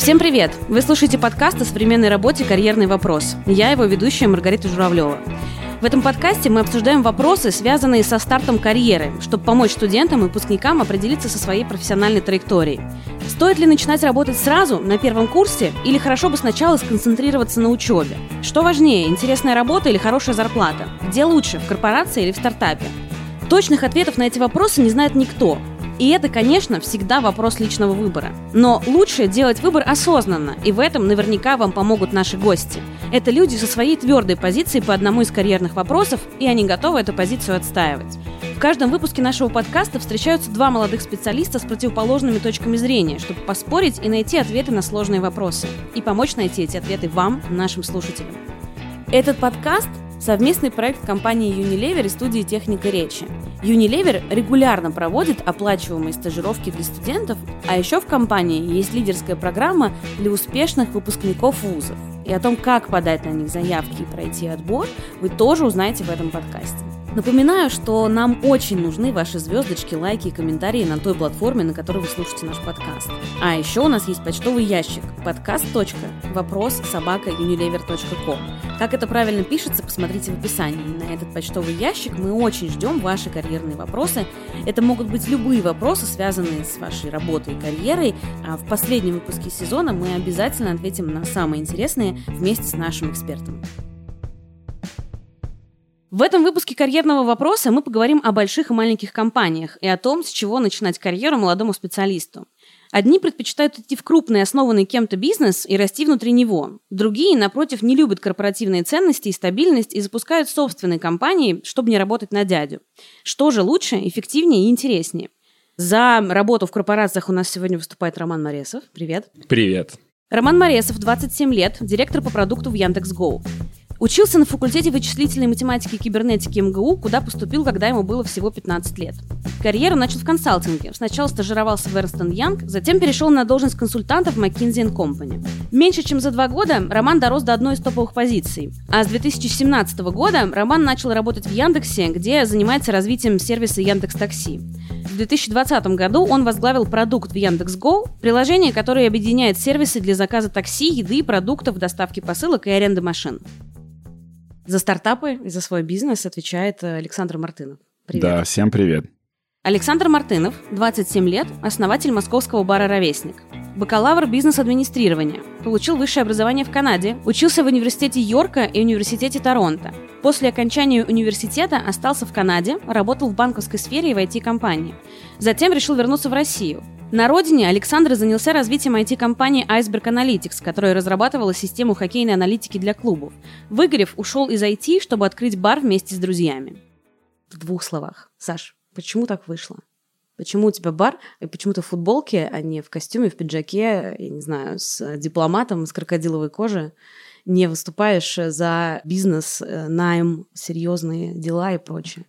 Всем привет! Вы слушаете подкаст о современной работе «Карьерный вопрос». Я его ведущая Маргарита Журавлева. В этом подкасте мы обсуждаем вопросы, связанные со стартом карьеры, чтобы помочь студентам и выпускникам определиться со своей профессиональной траекторией. Стоит ли начинать работать сразу, на первом курсе, или хорошо бы сначала сконцентрироваться на учебе? Что важнее, интересная работа или хорошая зарплата? Где лучше, в корпорации или в стартапе? Точных ответов на эти вопросы не знает никто, и это, конечно, всегда вопрос личного выбора. Но лучше делать выбор осознанно, и в этом наверняка вам помогут наши гости. Это люди со своей твердой позицией по одному из карьерных вопросов, и они готовы эту позицию отстаивать. В каждом выпуске нашего подкаста встречаются два молодых специалиста с противоположными точками зрения, чтобы поспорить и найти ответы на сложные вопросы. И помочь найти эти ответы вам, нашим слушателям. Этот подкаст совместный проект компании Unilever и студии «Техника речи». Unilever регулярно проводит оплачиваемые стажировки для студентов, а еще в компании есть лидерская программа для успешных выпускников вузов. И о том, как подать на них заявки и пройти отбор, вы тоже узнаете в этом подкасте. Напоминаю, что нам очень нужны ваши звездочки, лайки и комментарии на той платформе, на которой вы слушаете наш подкаст. А еще у нас есть почтовый ящик подкаст.вопрос собака unilever.com. Как это правильно пишется, посмотрите в описании. На этот почтовый ящик мы очень ждем ваши карьерные вопросы. Это могут быть любые вопросы, связанные с вашей работой и карьерой. А в последнем выпуске сезона мы обязательно ответим на самые интересные вместе с нашим экспертом. В этом выпуске карьерного вопроса мы поговорим о больших и маленьких компаниях и о том, с чего начинать карьеру молодому специалисту. Одни предпочитают идти в крупный, основанный кем-то бизнес и расти внутри него. Другие, напротив, не любят корпоративные ценности и стабильность и запускают собственные компании, чтобы не работать на дядю. Что же лучше, эффективнее и интереснее? За работу в корпорациях у нас сегодня выступает Роман Моресов. Привет. Привет. Роман Моресов, 27 лет, директор по продукту в Яндекс.Гоу. Учился на факультете вычислительной математики и кибернетики МГУ, куда поступил, когда ему было всего 15 лет. Карьеру начал в консалтинге. Сначала стажировался в Ernst Young, затем перешел на должность консультанта в McKinsey Company. Меньше чем за два года Роман дорос до одной из топовых позиций. А с 2017 года Роман начал работать в Яндексе, где занимается развитием сервиса Яндекс Такси. В 2020 году он возглавил продукт в Яндекс.Го, приложение, которое объединяет сервисы для заказа такси, еды, продуктов, доставки посылок и аренды машин. За стартапы и за свой бизнес отвечает э, Александр Мартынов. Привет. Да, всем привет. Александр Мартынов, 27 лет, основатель московского бара «Ровесник». Бакалавр бизнес-администрирования. Получил высшее образование в Канаде. Учился в университете Йорка и университете Торонто. После окончания университета остался в Канаде, работал в банковской сфере и в IT-компании. Затем решил вернуться в Россию. На родине Александр занялся развитием IT-компании Iceberg Analytics, которая разрабатывала систему хоккейной аналитики для клубов. Выгорев, ушел из IT, чтобы открыть бар вместе с друзьями. В двух словах. Саш, почему так вышло? Почему у тебя бар, и почему ты в футболке, а не в костюме, в пиджаке, я не знаю, с дипломатом, с крокодиловой кожи, не выступаешь за бизнес, э, найм, серьезные дела и прочее?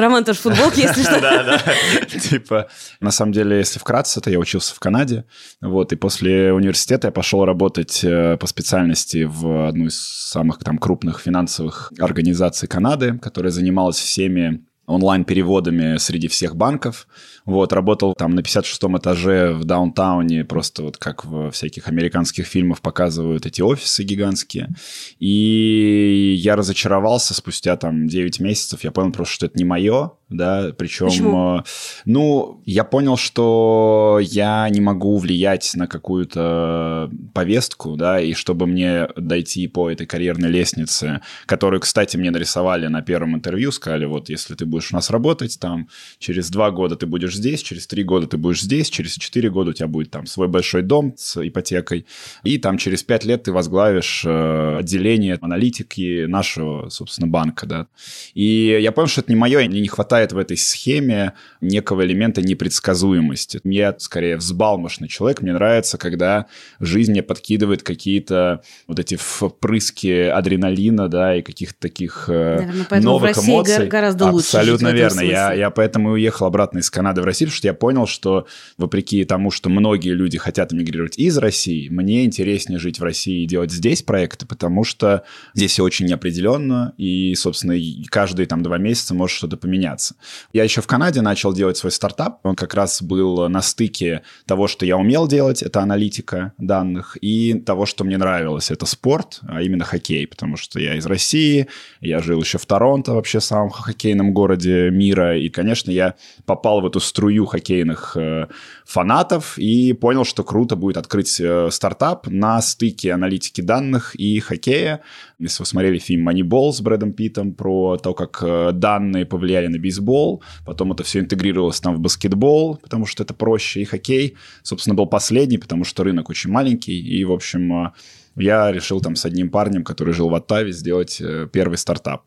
Роман тоже в футболке, если что. Да, да. Типа, на самом деле, если вкратце, то я учился в Канаде. Вот, и после университета я пошел работать э, по специальности в одну из самых там крупных финансовых организаций Канады, которая занималась всеми онлайн-переводами среди всех банков. Вот, работал там на 56-м этаже в даунтауне, просто вот как в всяких американских фильмах показывают эти офисы гигантские. И я разочаровался спустя там 9 месяцев. Я понял просто, что это не мое, да, причем, Почему? Э, ну, я понял, что я не могу влиять на какую-то повестку, да, и чтобы мне дойти по этой карьерной лестнице, которую, кстати, мне нарисовали на первом интервью, сказали, вот, если ты будешь у нас работать, там, через два года ты будешь здесь, через три года ты будешь здесь, через четыре года у тебя будет там свой большой дом с ипотекой, и там через пять лет ты возглавишь э, отделение аналитики нашего, собственно, банка, да. И я понял, что это не мое, мне не хватает в этой схеме некого элемента непредсказуемости. Я скорее взбалмошный человек. Мне нравится, когда жизнь мне подкидывает какие-то вот эти впрыски адреналина, да, и каких-то таких э, Наверное, новых в России эмоций. гораздо лучше. Абсолютно верно. Я, я поэтому уехал обратно из Канады в Россию, потому что я понял, что вопреки тому, что многие люди хотят эмигрировать из России, мне интереснее жить в России и делать здесь проекты, потому что здесь все очень неопределенно, и, собственно, каждые там два месяца может что-то поменяться. Я еще в Канаде начал делать свой стартап. Он как раз был на стыке того, что я умел делать, это аналитика данных, и того, что мне нравилось, это спорт, а именно хоккей, потому что я из России, я жил еще в Торонто, вообще самом хоккейном городе мира, и, конечно, я попал в эту струю хоккейных э, фанатов и понял, что круто будет открыть э, стартап на стыке аналитики данных и хоккея. Если вы смотрели фильм «Moneyball» с Брэдом Питтом про то, как э, данные повлияли на бейсбол, потом это все интегрировалось там в баскетбол, потому что это проще, и хоккей, собственно, был последний, потому что рынок очень маленький, и, в общем, я решил там с одним парнем, который жил в Оттаве, сделать первый стартап.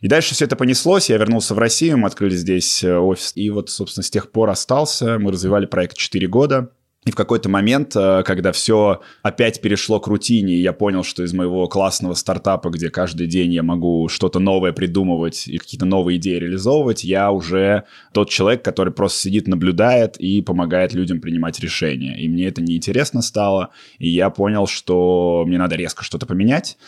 И дальше все это понеслось, я вернулся в Россию, мы открыли здесь э, офис, и вот, собственно, с тех пор остался, мы развивали проект 4 года, и в какой-то момент, э, когда все опять перешло к рутине, я понял, что из моего классного стартапа, где каждый день я могу что-то новое придумывать и какие-то новые идеи реализовывать, я уже тот человек, который просто сидит, наблюдает и помогает людям принимать решения. И мне это неинтересно стало, и я понял, что мне надо резко что-то поменять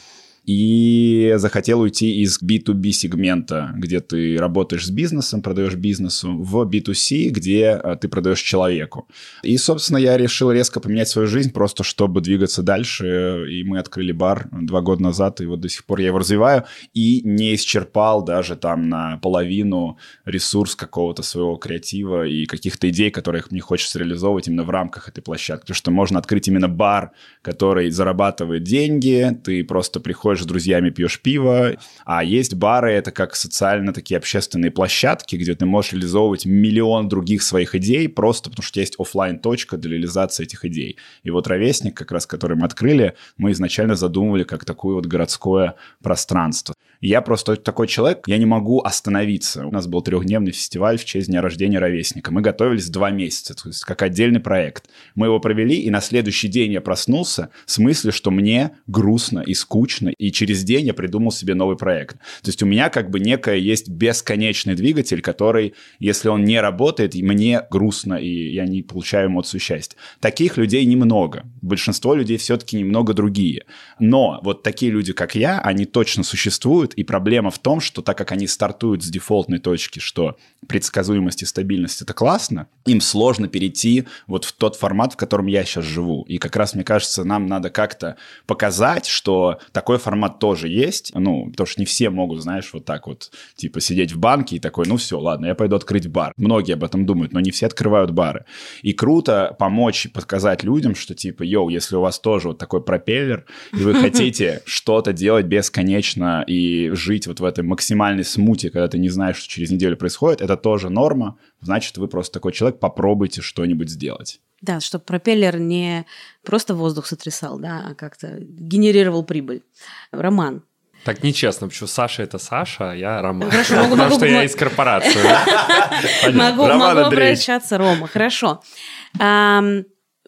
и захотел уйти из B2B сегмента, где ты работаешь с бизнесом, продаешь бизнесу, в B2C, где а, ты продаешь человеку. И, собственно, я решил резко поменять свою жизнь, просто чтобы двигаться дальше, и мы открыли бар два года назад, и вот до сих пор я его развиваю, и не исчерпал даже там на половину ресурс какого-то своего креатива и каких-то идей, которых мне хочется реализовывать именно в рамках этой площадки. Потому что можно открыть именно бар, который зарабатывает деньги, ты просто приходишь приходишь с друзьями, пьешь пиво, а есть бары, это как социально такие общественные площадки, где ты можешь реализовывать миллион других своих идей, просто потому что есть офлайн точка для реализации этих идей. И вот «Ровесник», как раз который мы открыли, мы изначально задумывали как такое вот городское пространство. Я просто такой человек, я не могу остановиться. У нас был трехдневный фестиваль в честь дня рождения ровесника. Мы готовились два месяца, то есть как отдельный проект. Мы его провели, и на следующий день я проснулся с мыслью, что мне грустно и скучно, и через день я придумал себе новый проект. То есть у меня как бы некое есть бесконечный двигатель, который, если он не работает, мне грустно, и я не получаю эмоцию счастья. Таких людей немного. Большинство людей все-таки немного другие. Но вот такие люди, как я, они точно существуют, и проблема в том, что так как они стартуют с дефолтной точки, что предсказуемость и стабильность — это классно, им сложно перейти вот в тот формат, в котором я сейчас живу. И как раз, мне кажется, нам надо как-то показать, что такой формат тоже есть. Ну, потому что не все могут, знаешь, вот так вот, типа, сидеть в банке и такой, ну все, ладно, я пойду открыть бар. Многие об этом думают, но не все открывают бары. И круто помочь показать людям, что типа, йоу, если у вас тоже вот такой пропеллер, и вы хотите что-то делать бесконечно и жить вот в этой максимальной смуте, когда ты не знаешь, что через неделю происходит, это тоже норма, значит, вы просто такой человек, попробуйте что-нибудь сделать. Да, чтобы пропеллер не просто воздух сотрясал, да, а как-то генерировал прибыль. Роман, так нечестно, почему Саша это Саша, а я Роман. Хорошо, могу, Потому могу, что я из корпорации. Могу, могу обращаться, Рома, хорошо.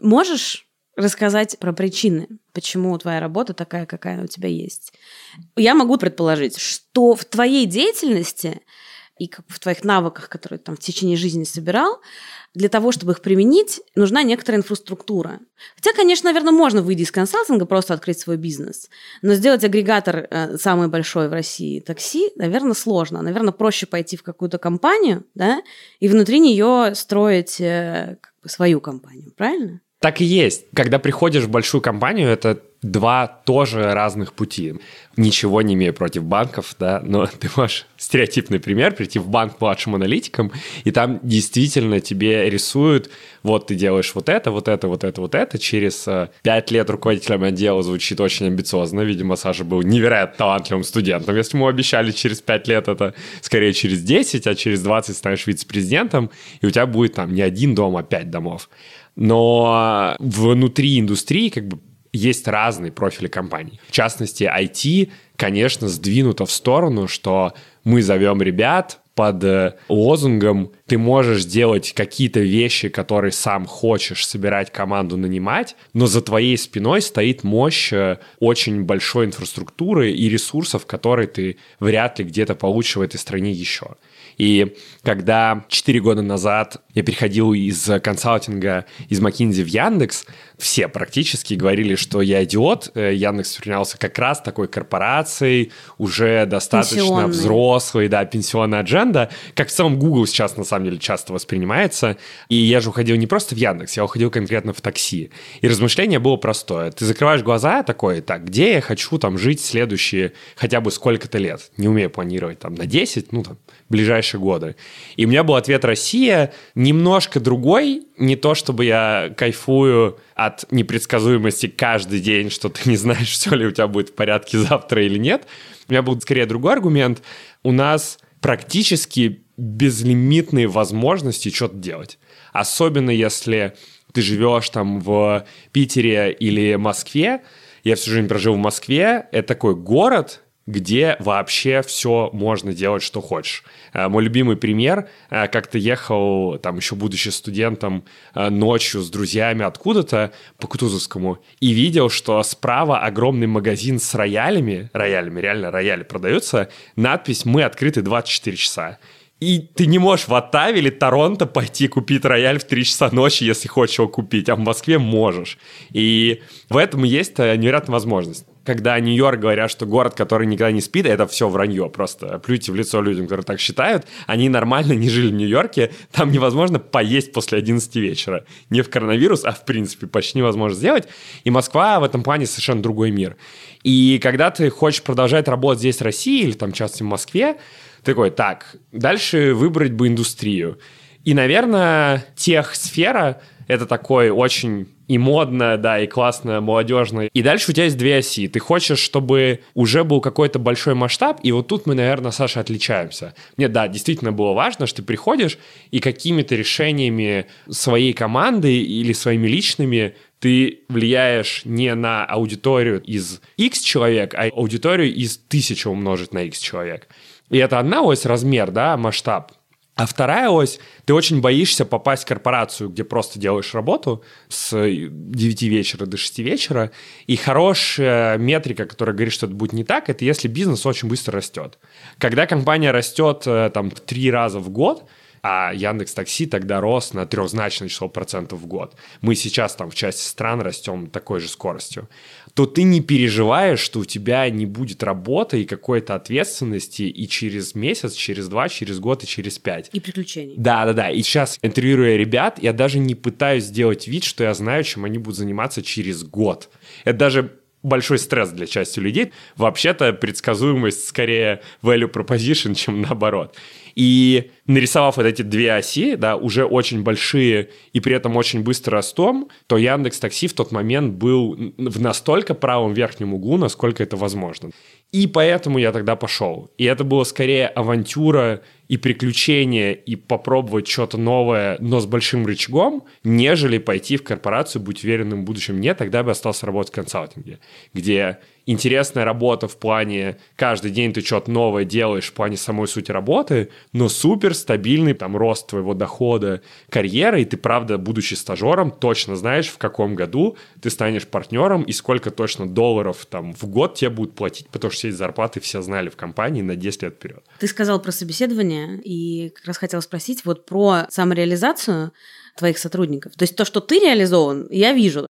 Можешь рассказать про причины, почему твоя работа такая, какая у тебя есть? Я могу предположить, что в твоей деятельности и в твоих навыках, которые там в течение жизни собирал, для того, чтобы их применить, нужна некоторая инфраструктура. Хотя, конечно, наверное, можно выйти из консалтинга, просто открыть свой бизнес. Но сделать агрегатор э, самый большой в России такси, наверное, сложно. Наверное, проще пойти в какую-то компанию, да, и внутри нее строить э, как бы, свою компанию, правильно? Так и есть. Когда приходишь в большую компанию, это два тоже разных пути. Ничего не имею против банков, да, но ты можешь стереотипный пример, прийти в банк младшим аналитиком, и там действительно тебе рисуют, вот ты делаешь вот это, вот это, вот это, вот это. Через э, пять лет руководителем отдела звучит очень амбициозно. Видимо, Саша был невероятно талантливым студентом. Если ему обещали через пять лет, это скорее через 10, а через 20 станешь вице-президентом, и у тебя будет там не один дом, а пять домов. Но внутри индустрии как бы есть разные профили компаний. В частности, IT, конечно, сдвинуто в сторону, что мы зовем ребят под э, лозунгом «ты можешь делать какие-то вещи, которые сам хочешь, собирать команду, нанимать, но за твоей спиной стоит мощь э, очень большой инфраструктуры и ресурсов, которые ты вряд ли где-то получишь в этой стране еще». И когда 4 года назад я переходил из консалтинга из McKinsey в Яндекс, все практически говорили, что я идиот. Э, Яндекс воспринимался как раз такой корпорацией, уже достаточно взрослой, да, пенсионная адженда, как в целом Google сейчас на самом деле часто воспринимается. И я же уходил не просто в Яндекс, я уходил конкретно в такси. И размышление было простое. Ты закрываешь глаза такой, так, где я хочу там жить следующие хотя бы сколько-то лет? Не умею планировать там на 10, ну там, ближайшие годы. И у меня был ответ «Россия», немножко другой, не то чтобы я кайфую от непредсказуемости каждый день, что ты не знаешь, все ли у тебя будет в порядке завтра или нет. У меня был скорее другой аргумент. У нас практически безлимитные возможности что-то делать. Особенно если ты живешь там в Питере или Москве. Я всю жизнь прожил в Москве. Это такой город, где вообще все можно делать, что хочешь. Э, мой любимый пример, э, как-то ехал, там еще будучи студентом, э, ночью с друзьями откуда-то по Кутузовскому и видел, что справа огромный магазин с роялями, роялями, реально рояли продаются, надпись «Мы открыты 24 часа». И ты не можешь в Оттаве или Торонто пойти купить рояль в 3 часа ночи, если хочешь его купить, а в Москве можешь. И в этом есть невероятная возможность когда Нью-Йорк говорят, что город, который никогда не спит, это все вранье просто. Плюйте в лицо людям, которые так считают. Они нормально не жили в Нью-Йорке. Там невозможно поесть после 11 вечера. Не в коронавирус, а в принципе почти невозможно сделать. И Москва в этом плане совершенно другой мир. И когда ты хочешь продолжать работать здесь в России или там, часто в Москве, такой, так, дальше выбрать бы индустрию. И, наверное, тех сфера это такой очень и модная, да, и классная, молодежная. И дальше у тебя есть две оси. Ты хочешь, чтобы уже был какой-то большой масштаб, и вот тут мы, наверное, Саша, отличаемся. Мне, да, действительно было важно, что ты приходишь и какими-то решениями своей команды или своими личными ты влияешь не на аудиторию из X человек, а аудиторию из тысячи умножить на X человек. И это одна ось размер, да, масштаб. А вторая ось, ты очень боишься попасть в корпорацию, где просто делаешь работу с 9 вечера до 6 вечера, и хорошая метрика, которая говорит, что это будет не так, это если бизнес очень быстро растет. Когда компания растет э, там в три раза в год, а Яндекс Такси тогда рос на трехзначное число процентов в год. Мы сейчас там в части стран растем такой же скоростью то ты не переживаешь, что у тебя не будет работы и какой-то ответственности и через месяц, через два, через год и через пять. И приключений. Да, да, да. И сейчас, интервьюируя ребят, я даже не пытаюсь сделать вид, что я знаю, чем они будут заниматься через год. Это даже большой стресс для части людей. Вообще-то предсказуемость скорее value proposition, чем наоборот. И нарисовав вот эти две оси, да, уже очень большие и при этом очень быстро растом, то Яндекс Такси в тот момент был в настолько правом верхнем углу, насколько это возможно. И поэтому я тогда пошел. И это было скорее авантюра и приключение, и попробовать что-то новое, но с большим рычагом, нежели пойти в корпорацию, быть уверенным в будущем. Нет, тогда бы остался работать в консалтинге, где интересная работа в плане каждый день ты что-то новое делаешь в плане самой сути работы, но супер стабильный там рост твоего дохода, карьеры, и ты, правда, будучи стажером, точно знаешь, в каком году ты станешь партнером и сколько точно долларов там в год тебе будут платить, потому что все эти зарплаты все знали в компании на 10 лет вперед. Ты сказал про собеседование, и как раз хотела спросить вот про самореализацию твоих сотрудников. То есть то, что ты реализован, я вижу.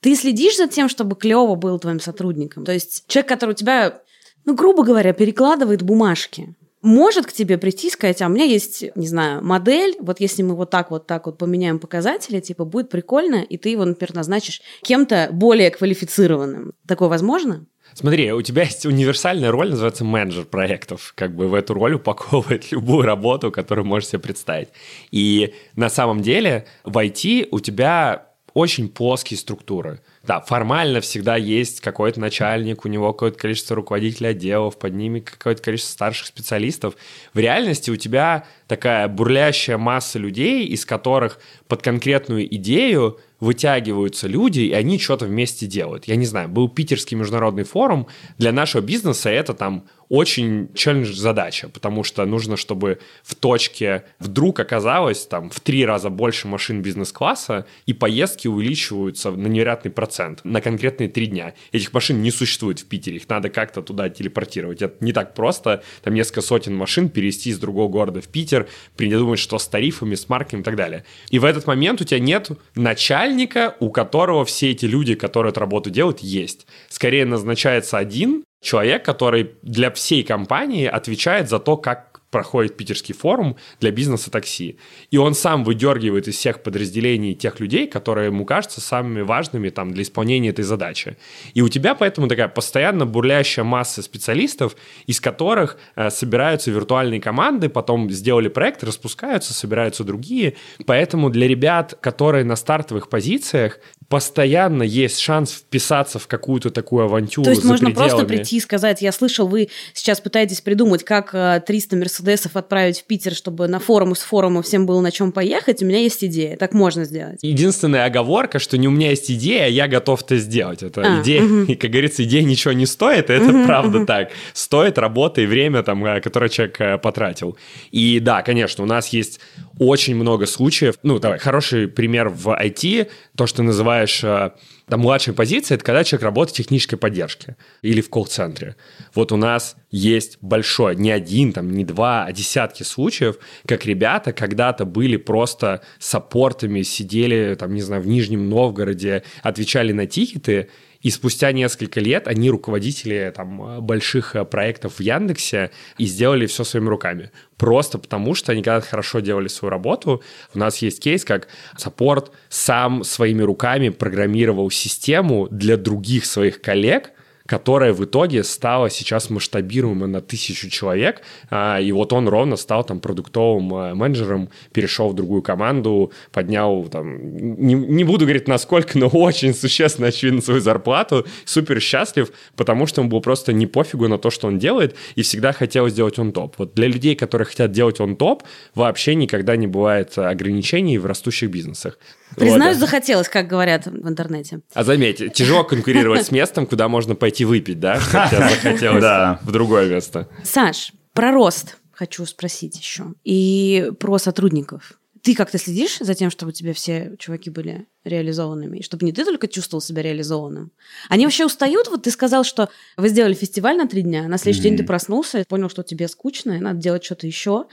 Ты следишь за тем, чтобы клево был твоим сотрудником. То есть человек, который у тебя, ну, грубо говоря, перекладывает бумажки, может к тебе прийти и сказать, а у меня есть, не знаю, модель, вот если мы вот так вот так вот поменяем показатели, типа, будет прикольно, и ты его, например, назначишь кем-то более квалифицированным. Такое возможно? Смотри, у тебя есть универсальная роль, называется менеджер проектов. Как бы в эту роль упаковывает любую работу, которую можешь себе представить. И на самом деле в IT у тебя очень плоские структуры. Да, формально всегда есть какой-то начальник, у него какое-то количество руководителей отделов, под ними какое-то количество старших специалистов. В реальности у тебя такая бурлящая масса людей, из которых под конкретную идею вытягиваются люди, и они что-то вместе делают. Я не знаю, был питерский международный форум, для нашего бизнеса это там очень челлендж-задача, потому что нужно, чтобы в точке вдруг оказалось там в три раза больше машин бизнес-класса, и поездки увеличиваются на невероятный процент на конкретные три дня. Этих машин не существует в Питере, их надо как-то туда телепортировать. Это не так просто, там несколько сотен машин перевести из другого города в Питер, придумать, что с тарифами, с марками и так далее. И в этот момент у тебя нет начальника, у которого все эти люди, которые эту работу делают, есть. Скорее назначается один человек, который для всей компании отвечает за то, как проходит питерский форум для бизнеса такси. И он сам выдергивает из всех подразделений тех людей, которые ему кажутся самыми важными там, для исполнения этой задачи. И у тебя поэтому такая постоянно бурлящая масса специалистов, из которых э, собираются виртуальные команды, потом сделали проект, распускаются, собираются другие. Поэтому для ребят, которые на стартовых позициях, постоянно есть шанс вписаться в какую-то такую авантюру. То есть можно пределами. просто прийти и сказать, я слышал, вы сейчас пытаетесь придумать, как 300 э, Мерседесов отправить в Питер, чтобы на форум с форума всем было на чем поехать, у меня есть идея, так можно сделать. Единственная оговорка, что не у меня есть идея, я готов это сделать. Это а, идея, угу. и, как говорится, идея ничего не стоит, это угу, правда угу. так. Стоит работа и время, там, э, которое человек э, потратил. И да, конечно, у нас есть очень много случаев. Ну, давай, хороший пример в IT, то, что называешь э, там, младшей позиции, это когда человек работает в технической поддержке или в колл-центре. Вот у нас есть большой, не один, там, не два, а десятки случаев, как ребята когда-то были просто саппортами, сидели, там, не знаю, в Нижнем Новгороде, отвечали на тикеты, и спустя несколько лет они руководители там, больших э, проектов в Яндексе и сделали все своими руками. Просто потому, что они когда хорошо делали свою работу. У нас есть кейс, как саппорт сам своими руками программировал систему для других своих коллег – которая в итоге стала сейчас масштабируема на тысячу человек, а, и вот он ровно стал там продуктовым а, менеджером, перешел в другую команду, поднял там, не, не буду говорить насколько, но очень существенно, очевидно, свою зарплату, супер счастлив, потому что ему было просто не пофигу на то, что он делает, и всегда хотел сделать он топ. Вот для людей, которые хотят делать он топ, вообще никогда не бывает ограничений в растущих бизнесах. Признаюсь, вот. захотелось, как говорят в интернете. А заметьте, тяжело конкурировать с местом, куда можно пойти выпить, да? Что тебе захотелось да. в другое место. Саш, про рост хочу спросить еще. И про сотрудников. Ты как-то следишь за тем, чтобы у тебя все чуваки были реализованными, и чтобы не ты только чувствовал себя реализованным. Они вообще устают? Вот ты сказал, что вы сделали фестиваль на три дня, на следующий mm-hmm. день ты проснулся и понял, что тебе скучно, и надо делать что-то еще.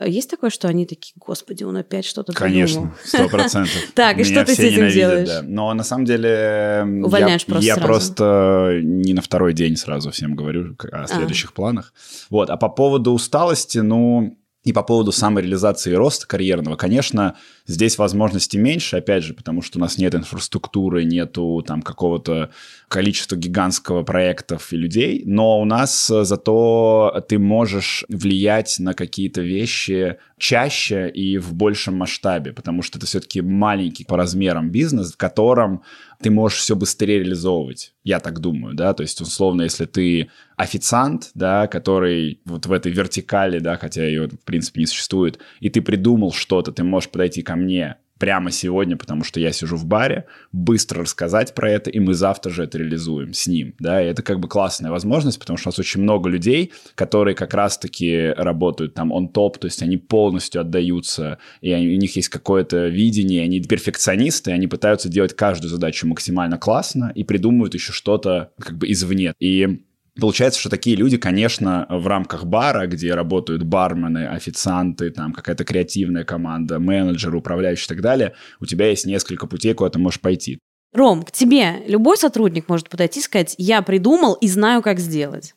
Есть такое, что они такие, господи, он опять что-то Конечно, сто процентов. Так, и что ты с этим делаешь? Но на самом деле... Увольняешь просто Я просто не на второй день сразу всем говорю о а. следующих планах. Вот, а по поводу усталости, ну, и по поводу самореализации и роста карьерного, конечно, здесь возможностей меньше, опять же, потому что у нас нет инфраструктуры, нету там какого-то количества гигантского проектов и людей, но у нас э, зато ты можешь влиять на какие-то вещи чаще и в большем масштабе, потому что это все-таки маленький по размерам бизнес, в котором ты можешь все быстрее реализовывать. Я так думаю, да, то есть, условно, если ты официант, да, который вот в этой вертикали, да, хотя ее, в принципе, не существует, и ты придумал что-то, ты можешь подойти ко мне прямо сегодня, потому что я сижу в баре, быстро рассказать про это, и мы завтра же это реализуем с ним, да, и это как бы классная возможность, потому что у нас очень много людей, которые как раз-таки работают там он топ, то есть они полностью отдаются, и они, у них есть какое-то видение, они перфекционисты, они пытаются делать каждую задачу максимально классно и придумывают еще что-то как бы извне. И Получается, что такие люди, конечно, в рамках бара, где работают бармены, официанты, там какая-то креативная команда, менеджеры, управляющие и так далее, у тебя есть несколько путей, куда ты можешь пойти. Ром, к тебе любой сотрудник может подойти и сказать, я придумал и знаю, как сделать.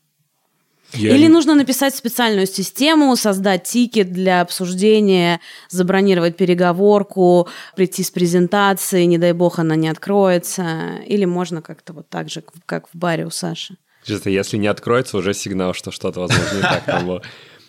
Я Или не... нужно написать специальную систему, создать тикет для обсуждения, забронировать переговорку, прийти с презентацией, не дай бог она не откроется. Или можно как-то вот так же, как в баре у Саши. Чисто, если не откроется, уже сигнал, что что-то, возможно, не так там было.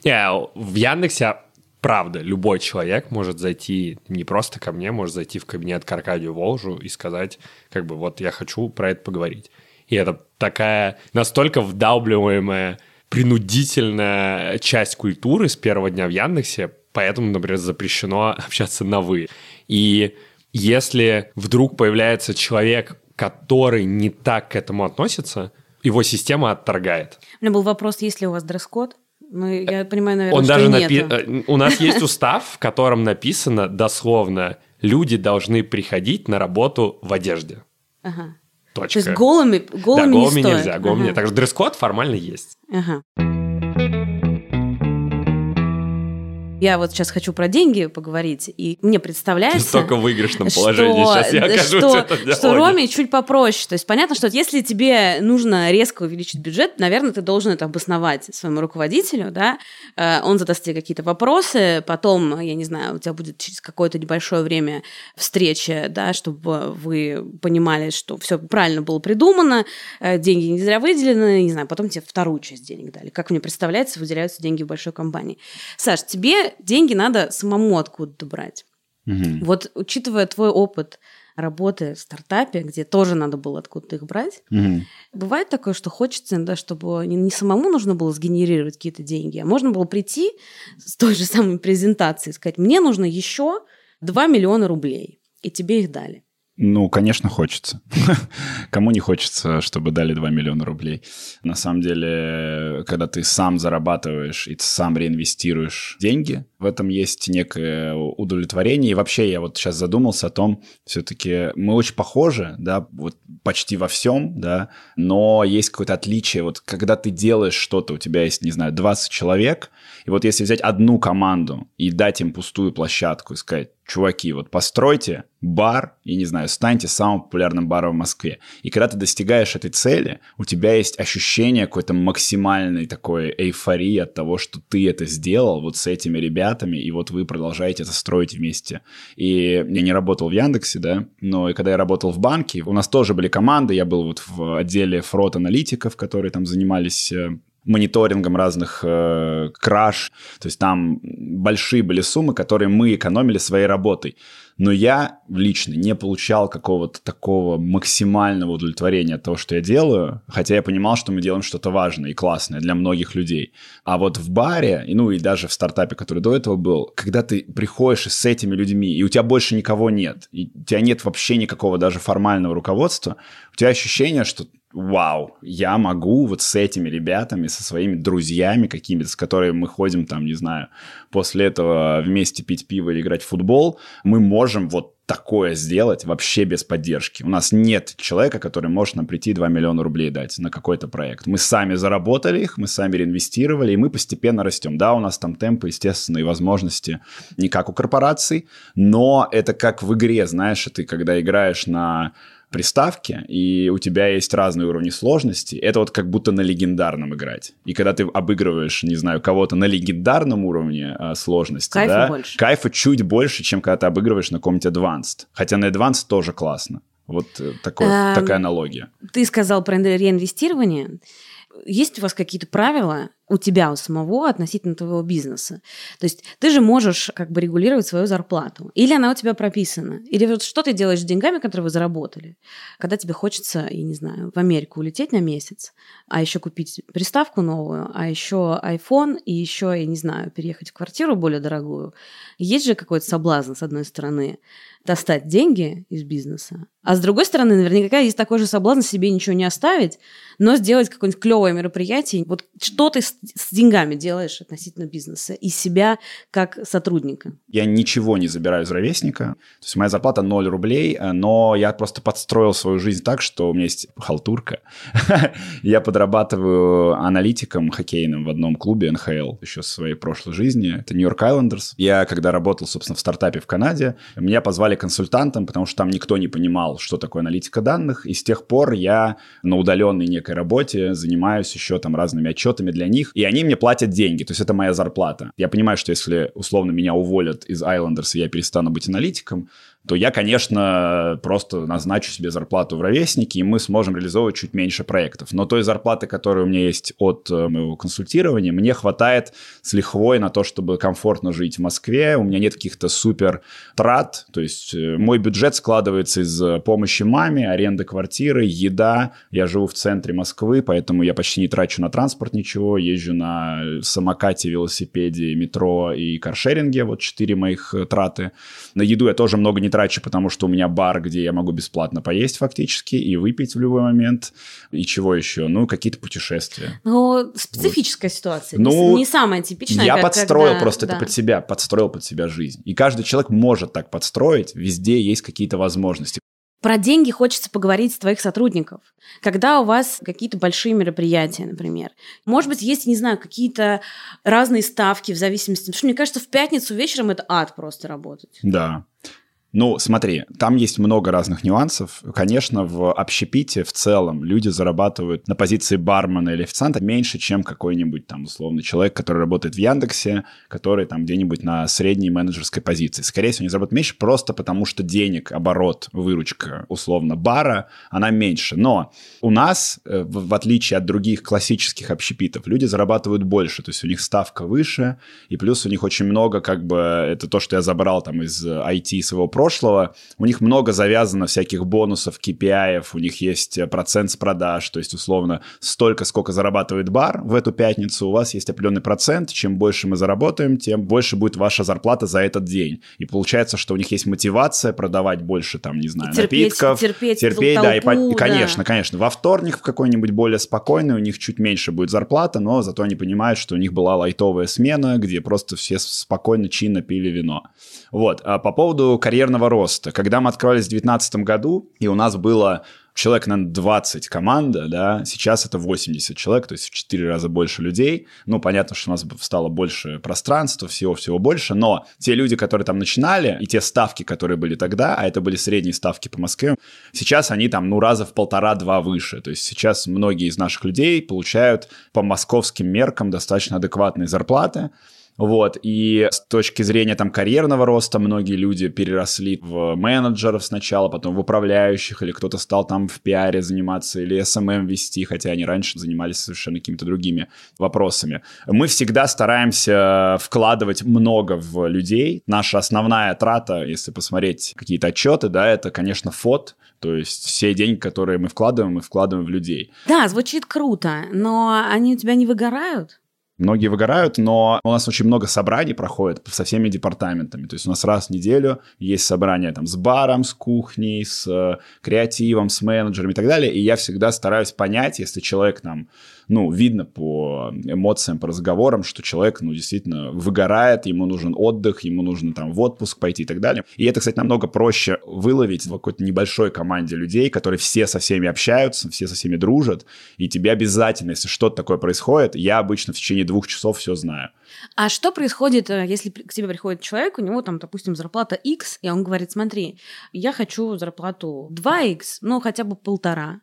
Не, в Яндексе правда, любой человек может зайти не просто ко мне, может зайти в кабинет к Аркадию Волжу и сказать, как бы, вот я хочу про это поговорить. И это такая настолько вдалбливаемая, принудительная часть культуры с первого дня в Яндексе, поэтому, например, запрещено общаться на «вы». И если вдруг появляется человек, который не так к этому относится – его система отторгает. У меня был вопрос, есть ли у вас дресс-код? Ну, я понимаю, наверное, Он что даже напи... Э, у нас есть устав, в котором написано дословно, люди должны приходить на работу в одежде. Ага. Точка. То есть голыми, голыми, да, голыми не стоит. нельзя, голыми. Ага. Так что дресс-код формально есть. Ага. Я вот сейчас хочу про деньги поговорить, и мне представляется... Настолько в выигрышном положении что, сейчас я окажусь что, в этом диалоге. что Роме чуть попроще. То есть понятно, что если тебе нужно резко увеличить бюджет, наверное, ты должен это обосновать своему руководителю, да, Э, он задаст тебе какие-то вопросы, потом, я не знаю, у тебя будет через какое-то небольшое время встреча, да, чтобы вы понимали, что все правильно было придумано, э, деньги не зря выделены, не знаю, потом тебе вторую часть денег дали. Как мне представляется, выделяются деньги в большой компании. Саш, тебе деньги надо самому откуда-то брать. Мгм. Вот учитывая твой опыт работы в стартапе, где тоже надо было откуда-то их брать, Мгм. бывает такое, что хочется, да, чтобы не, не самому нужно было сгенерировать какие-то деньги, а можно было прийти с той же самой презентацией и сказать, мне нужно еще 2 миллиона рублей, и тебе их дали. Ну, конечно, хочется. Кому не хочется, чтобы дали 2 миллиона рублей? На самом деле, когда ты сам зарабатываешь и сам реинвестируешь деньги, в этом есть некое удовлетворение. И вообще я вот сейчас задумался о том, все-таки мы очень похожи, да, вот почти во всем, да, но есть какое-то отличие. Вот когда ты делаешь что-то, у тебя есть, не знаю, 20 человек, и вот если взять одну команду и дать им пустую площадку и сказать, чуваки, вот постройте бар, и, не знаю, станьте самым популярным баром в Москве. И когда ты достигаешь этой цели, у тебя есть ощущение какой-то максимальной такой эйфории от того, что ты это сделал вот с этими ребятами, и вот вы продолжаете это строить вместе. И я не работал в Яндексе, да, но и когда я работал в банке, у нас тоже были команды, я был вот в отделе фрод-аналитиков, которые там занимались э, мониторингом разных э, краж. То есть там большие были суммы, которые мы экономили своей работой. Но я лично не получал какого-то такого максимального удовлетворения от того, что я делаю, хотя я понимал, что мы делаем что-то важное и классное для многих людей. А вот в баре, и, ну и даже в стартапе, который до этого был, когда ты приходишь с этими людьми, и у тебя больше никого нет, и у тебя нет вообще никакого даже формального руководства, у тебя ощущение, что вау, я могу вот с этими ребятами, со своими друзьями какими-то, с которыми мы ходим там, не знаю, после этого вместе пить пиво или играть в футбол, мы можем вот такое сделать вообще без поддержки. У нас нет человека, который может нам прийти 2 миллиона рублей дать на какой-то проект. Мы сами заработали их, мы сами реинвестировали, и мы постепенно растем. Да, у нас там темпы, естественно, и возможности не как у корпораций, но это как в игре, знаешь, ты когда играешь на приставки, и у тебя есть разные уровни сложности, это вот как будто на легендарном играть. И когда ты обыгрываешь, не знаю, кого-то на легендарном уровне а, сложности, Кайфа да, больше. кайфа чуть больше, чем когда ты обыгрываешь на каком-нибудь Advanced. Хотя на Advanced тоже классно. Вот э, такой, Эм, такая аналогия. Ты сказал про реинвестирование. Есть у вас какие-то правила у тебя у самого относительно твоего бизнеса? То есть ты же можешь как бы регулировать свою зарплату. Или она у тебя прописана. Или вот что ты делаешь с деньгами, которые вы заработали? Когда тебе хочется, я не знаю, в Америку улететь на месяц, а еще купить приставку новую, а еще iPhone, и еще, я не знаю, переехать в квартиру более дорогую. Есть же какой-то соблазн, с одной стороны, достать деньги из бизнеса, а с другой стороны, наверняка есть такой же соблазн себе ничего не оставить, но сделать какое-нибудь клевое мероприятие. Вот что ты с, деньгами делаешь относительно бизнеса и себя как сотрудника? Я ничего не забираю из ровесника. То есть моя зарплата 0 рублей, э, но я просто подстроил свою жизнь так, что у меня есть халтурка. Я подрабатываю аналитиком хоккейным в одном клубе НХЛ еще в своей прошлой жизни. Это Нью-Йорк Айлендерс. Я, когда работал, собственно, в стартапе в Канаде, меня позвали консультантом, потому что там никто не понимал, что такое аналитика данных. И с тех пор я на удаленной некой работе занимаюсь еще там разными отчетами для них. И они мне платят деньги. То есть это моя зарплата. Я понимаю, что если условно меня уволят из Islanders, и я перестану быть аналитиком, то я, конечно, просто назначу себе зарплату в ровеснике, и мы сможем реализовывать чуть меньше проектов. Но той зарплаты, которая у меня есть от э, моего консультирования, мне хватает с лихвой на то, чтобы комфортно жить в Москве. У меня нет каких-то супер трат. То есть э, мой бюджет складывается из э, помощи маме, аренды квартиры, еда. Я живу в центре Москвы, поэтому я почти не трачу на транспорт ничего. Езжу на самокате, велосипеде, метро и каршеринге. Вот четыре моих траты. На еду я тоже много не трачу, потому что у меня бар, где я могу бесплатно поесть фактически и выпить в любой момент. И чего еще? Ну, какие-то путешествия. Ну, специфическая ситуация. Ну, не, не самая типичная. Я как подстроил когда- просто да. это под себя, подстроил под себя жизнь. И каждый человек может так подстроить, везде есть какие-то возможности. Про деньги хочется поговорить с твоих сотрудников. Когда у вас какие-то большие мероприятия, например, может быть, есть, не знаю, какие-то разные ставки в зависимости... Потому что, мне кажется, в пятницу вечером это ад просто работать. Да. Ну, смотри, там есть много разных нюансов. Конечно, в общепите в целом люди зарабатывают на позиции бармена или официанта меньше, чем какой-нибудь там условный человек, который работает в Яндексе, который там где-нибудь на средней менеджерской позиции. Скорее всего, они зарабатывают меньше просто потому, что денег, оборот, выручка условно бара, она меньше. Но у нас, э, в отличие от других классических общепитов, люди зарабатывают больше, то есть у них ставка выше, и плюс у них очень много, как бы, это то, что я забрал там из IT своего прошлого, прошлого. У них много завязано всяких бонусов, KPI, у них есть э, процент с продаж, то есть, условно, столько, сколько зарабатывает бар в эту пятницу, у вас есть определенный процент, чем больше мы заработаем, тем больше будет ваша зарплата за этот день. И получается, что у них есть мотивация продавать больше, там, не знаю, терпеть, напитков. Терпеть, терпеть толпу, да, и, да. и, конечно, конечно. Во вторник в какой-нибудь более спокойный у них чуть меньше будет зарплата, но зато они понимают, что у них была лайтовая смена, где просто все спокойно, чинно пили вино. Вот. А по поводу карьерного роста. Когда мы открывались в 2019 году, и у нас было человек, наверное, 20 команда, да, сейчас это 80 человек, то есть в 4 раза больше людей. Ну, понятно, что у нас стало больше пространства, всего-всего больше, но те люди, которые там начинали, и те ставки, которые были тогда, а это были средние ставки по Москве, сейчас они там, ну, раза в полтора-два выше. То есть сейчас многие из наших людей получают по московским меркам достаточно адекватные зарплаты, вот, и с точки зрения там карьерного роста многие люди переросли в менеджеров сначала, потом в управляющих, или кто-то стал там в пиаре заниматься, или SMM эм эм вести, хотя они раньше занимались совершенно какими-то другими вопросами. Мы всегда стараемся вкладывать много в людей. Наша основная трата, если посмотреть какие-то отчеты, да, это, конечно, фот, то есть все деньги, которые мы вкладываем, мы вкладываем в людей. Да, звучит круто, но они у тебя не выгорают? Многие выгорают, но у нас очень много собраний проходит со всеми департаментами. То есть у нас раз в неделю есть собрание там с баром, с кухней, с э, креативом, с менеджером и так далее. И я всегда стараюсь понять, если человек нам ну, видно по эмоциям, по разговорам, что человек, ну, действительно выгорает, ему нужен отдых, ему нужно там в отпуск пойти и так далее. И это, кстати, намного проще выловить в какой-то небольшой команде людей, которые все со всеми общаются, все со всеми дружат, и тебе обязательно, если что-то такое происходит, я обычно в течение двух часов все знаю. А что происходит, э, если к тебе приходит человек, у него там, допустим, зарплата X, и он говорит, смотри, я хочу зарплату 2X, ну, хотя бы полтора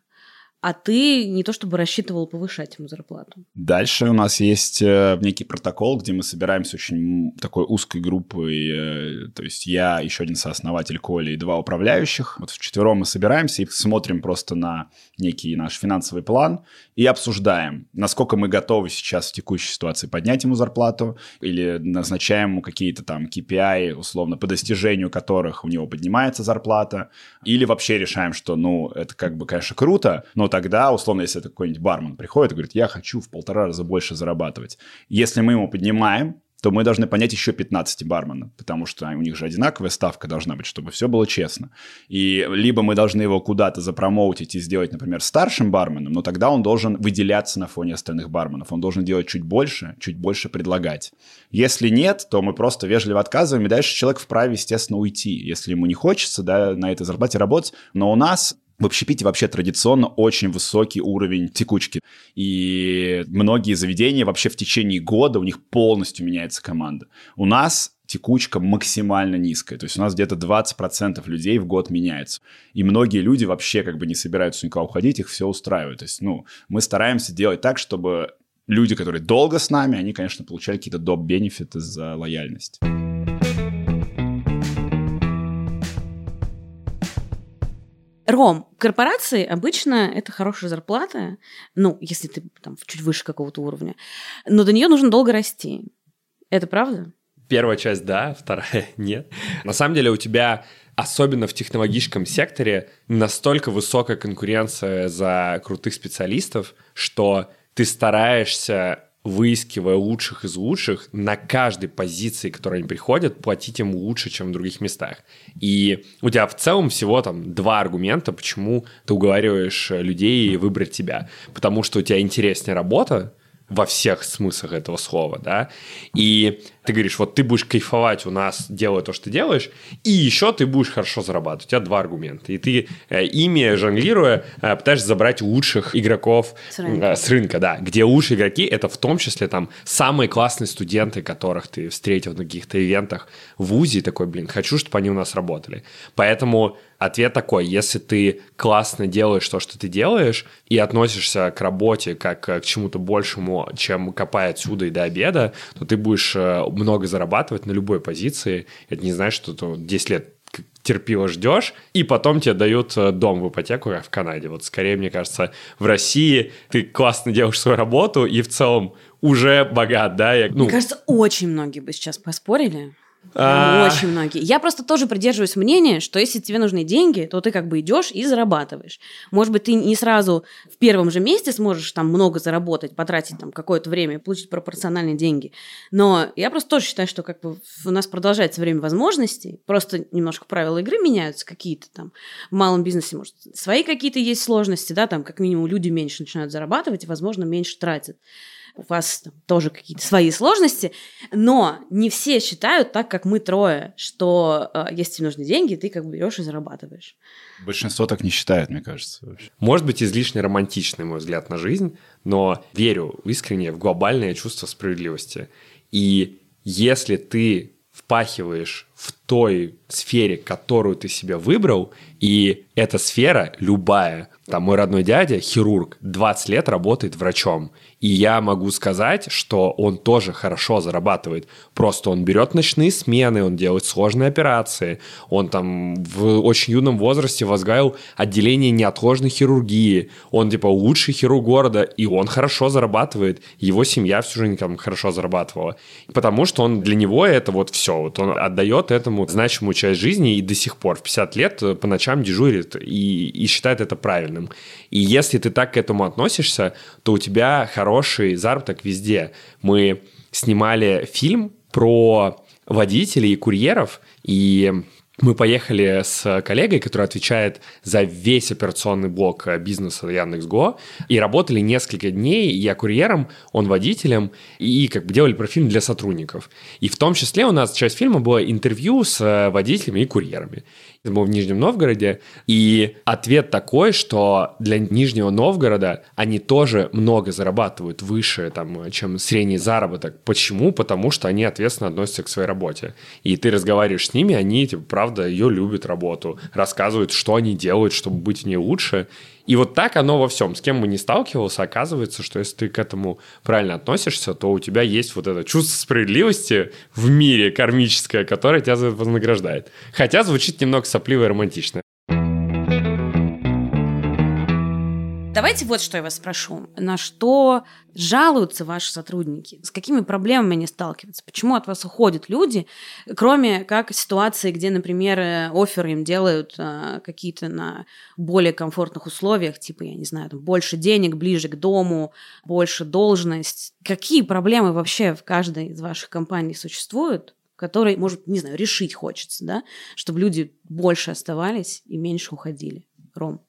а ты не то чтобы рассчитывал повышать ему зарплату. Дальше у нас есть э, некий протокол, где мы собираемся очень такой узкой группой, э, то есть я, еще один сооснователь Коли и два управляющих. Вот вчетвером мы собираемся и смотрим просто на некий наш финансовый план и обсуждаем, насколько мы готовы сейчас в текущей ситуации поднять ему зарплату или назначаем ему какие-то там KPI, условно, по достижению которых у него поднимается зарплата, или вообще решаем, что, ну, это как бы, конечно, круто, но тогда, условно, если это какой-нибудь бармен приходит и говорит, я хочу в полтора раза больше зарабатывать. Если мы ему поднимаем, то мы должны понять еще 15 барменов, потому что у них же одинаковая ставка должна быть, чтобы все было честно. И либо мы должны его куда-то запромоутить и сделать, например, старшим барменом, но тогда он должен выделяться на фоне остальных барменов, он должен делать чуть больше, чуть больше предлагать. Если нет, то мы просто вежливо отказываем, и дальше человек вправе, естественно, уйти, если ему не хочется да, на этой зарплате работать. Но у нас в общепите вообще традиционно очень высокий уровень текучки. И многие заведения вообще в течение года у них полностью меняется команда. У нас текучка максимально низкая. То есть у нас где-то 20% людей в год меняется. И многие люди вообще как бы не собираются никуда уходить, их все устраивает. То есть, ну, мы стараемся делать так, чтобы люди, которые долго с нами, они, конечно, получали какие-то доп-бенефиты за лояльность. Ром, корпорации обычно это хорошая зарплата, ну, если ты там чуть выше какого-то уровня, но до нее нужно долго расти. Это правда? Первая часть да, вторая нет. На самом деле у тебя, особенно в технологическом секторе, настолько высокая конкуренция за крутых специалистов, что ты стараешься выискивая лучших из лучших, на каждой позиции, которой они приходят, платить им лучше, чем в других местах. И у тебя в целом всего там два аргумента, почему ты уговариваешь людей выбрать тебя. Потому что у тебя интереснее работа, во всех смыслах этого слова, да, и ты говоришь, вот ты будешь кайфовать у нас, делая то, что ты делаешь, и еще ты будешь хорошо зарабатывать. У тебя два аргумента. И ты э, ими, жонглируя, э, пытаешься забрать лучших игроков с рынка. Э, с рынка, да. Где лучшие игроки, это в том числе там самые классные студенты, которых ты встретил на каких-то ивентах в ВУЗе, и такой, блин, хочу, чтобы они у нас работали. Поэтому ответ такой, если ты классно делаешь то, что ты делаешь, и относишься к работе как к чему-то большему, чем копая отсюда и до обеда, то ты будешь много зарабатывать на любой позиции. Это не значит, что ты 10 лет терпиво ждешь, и потом тебе дают э, дом в ипотеку, как в Канаде. Вот скорее, мне кажется, в России ты классно делаешь свою работу и в целом уже богат, да? Я, ну... Мне кажется, очень многие бы сейчас поспорили. А... Очень многие. Я просто тоже придерживаюсь мнения, что если тебе нужны деньги, то ты как бы идешь и зарабатываешь. Может быть, ты не сразу в первом же месте сможешь там много заработать, потратить там какое-то время, получить пропорциональные деньги. Но я просто тоже считаю, что как бы у нас продолжается время возможностей, просто немножко правила игры меняются какие-то там. В малом бизнесе, может, свои какие-то есть сложности, да, там как минимум люди меньше начинают зарабатывать и, возможно, меньше тратят у вас там, тоже какие-то свои сложности, но не все считают так, как мы трое, что э, если тебе нужны деньги, ты как бы берешь и зарабатываешь. Большинство так не считает, мне кажется. Вообще. Может быть, излишне романтичный мой взгляд на жизнь, но верю искренне в глобальное чувство справедливости. И если ты впахиваешь в той сфере, которую ты себе выбрал, и эта сфера любая. Там мой родной дядя, хирург, 20 лет работает врачом. И я могу сказать, что он тоже хорошо зарабатывает. Просто он берет ночные смены, он делает сложные операции. Он там в очень юном возрасте возглавил отделение неотложной хирургии. Он типа лучший хирург города, и он хорошо зарабатывает. Его семья всю жизнь там хорошо зарабатывала. Потому что он для него это вот все. Вот он отдает этому значимую часть жизни и до сих пор в 50 лет по ночам дежурит и, и считает это правильным. И если ты так к этому относишься, то у тебя хороший заработок везде. Мы снимали фильм про водителей и курьеров, и мы поехали с коллегой, который отвечает за весь операционный блок бизнеса Яндекс.Го, и работали несколько дней, я курьером, он водителем, и как бы делали про фильм для сотрудников. И в том числе у нас часть фильма была интервью с водителями и курьерами был в Нижнем Новгороде, и ответ такой, что для Нижнего Новгорода они тоже много зарабатывают выше, там, чем средний заработок. Почему? Потому что они ответственно относятся к своей работе. И ты разговариваешь с ними, они, типа, правда, ее любят работу, рассказывают, что они делают, чтобы быть в ней лучше, и вот так оно во всем. С кем бы ни сталкивался, оказывается, что если ты к этому правильно относишься, то у тебя есть вот это чувство справедливости в мире кармическое, которое тебя вознаграждает. Хотя звучит немного сопливо и романтично. Давайте вот что я вас спрошу. На что жалуются ваши сотрудники? С какими проблемами они сталкиваются? Почему от вас уходят люди, кроме как ситуации, где, например, оферы им делают а, какие-то на более комфортных условиях, типа, я не знаю, там, больше денег, ближе к дому, больше должность. Какие проблемы вообще в каждой из ваших компаний существуют? которые, может, не знаю, решить хочется, да, чтобы люди больше оставались и меньше уходили. Ром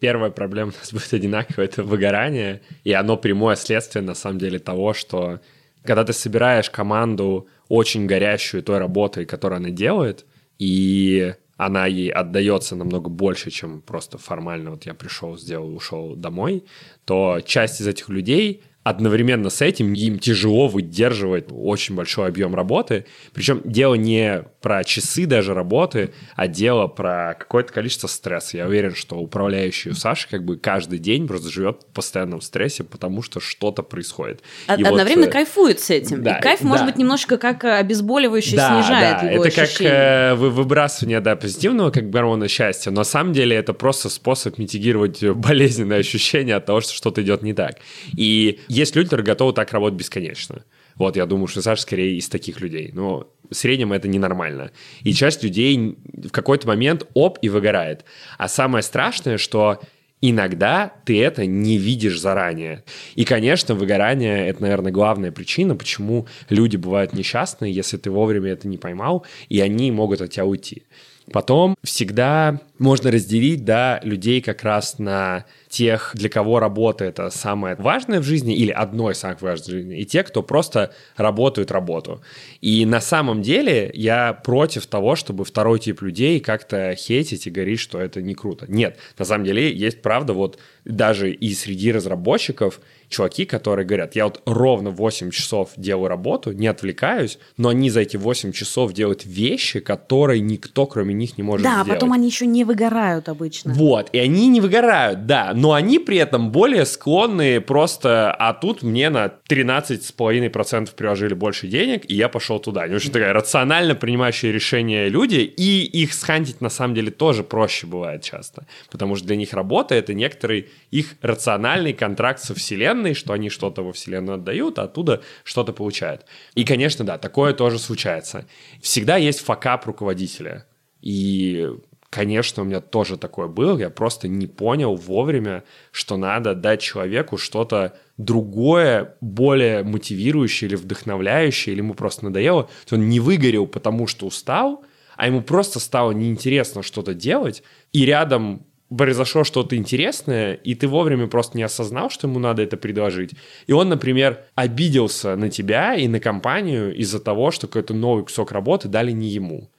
первая проблема у нас будет одинаковая, это выгорание, и оно прямое следствие, на самом деле, того, что когда ты собираешь команду очень горящую той работой, которую она делает, и она ей отдается намного больше, чем просто формально. Вот я пришел, сделал, ушел домой, то часть из этих людей одновременно с этим им тяжело выдерживать очень большой объем работы. Причем дело не про часы даже работы, а дело про какое-то количество стресса. Я уверен, что управляющий у Саши как бы каждый день просто живет в постоянном стрессе, потому что что-то происходит. И Одновременно вот, э, кайфует с этим. Да, и кайф, да. может быть, немножко как обезболивающий да, снижает да. его Это ощущение. как э, выбрасывание да, позитивного как гормона счастья, но на самом деле это просто способ митигировать болезненное ощущение от того, что что-то идет не так. И есть люди, которые готовы так работать бесконечно. Вот, я думаю, что Саша скорее из таких людей. Но в среднем это ненормально. И часть людей в какой-то момент оп и выгорает. А самое страшное, что иногда ты это не видишь заранее. И, конечно, выгорание — это, наверное, главная причина, почему люди бывают несчастны, если ты вовремя это не поймал, и они могут от тебя уйти. Потом всегда можно разделить, да, людей как раз на тех, для кого работа это самое важное в жизни или одно из самых важных в жизни, и те, кто просто работают работу. И на самом деле я против того, чтобы второй тип людей как-то хейтить и говорить, что это не круто. Нет, на самом деле есть правда вот даже и среди разработчиков чуваки, которые говорят, я вот ровно 8 часов делаю работу, не отвлекаюсь, но они за эти 8 часов делают вещи, которые никто, кроме них, не может да, сделать. Да, потом они еще не выгорают обычно. Вот, и они не выгорают, да, но они при этом более склонны просто, а тут мне на 13,5% приложили больше денег, и я пошел туда. Они очень такая рационально принимающие решения люди, и их схантить на самом деле тоже проще бывает часто, потому что для них работа — это некоторый их рациональный контракт со Вселенной, что они что-то во Вселенную отдают, а оттуда что-то получают. И, конечно, да, такое тоже случается. Всегда есть факап руководителя. И конечно, у меня тоже такое было. Я просто не понял вовремя, что надо дать человеку что-то другое, более мотивирующее или вдохновляющее, или ему просто надоело. То он не выгорел, потому что устал, а ему просто стало неинтересно что-то делать, и рядом произошло что-то интересное, и ты вовремя просто не осознал, что ему надо это предложить. И он, например, обиделся на тебя и на компанию из-за того, что какой-то новый кусок работы дали не ему.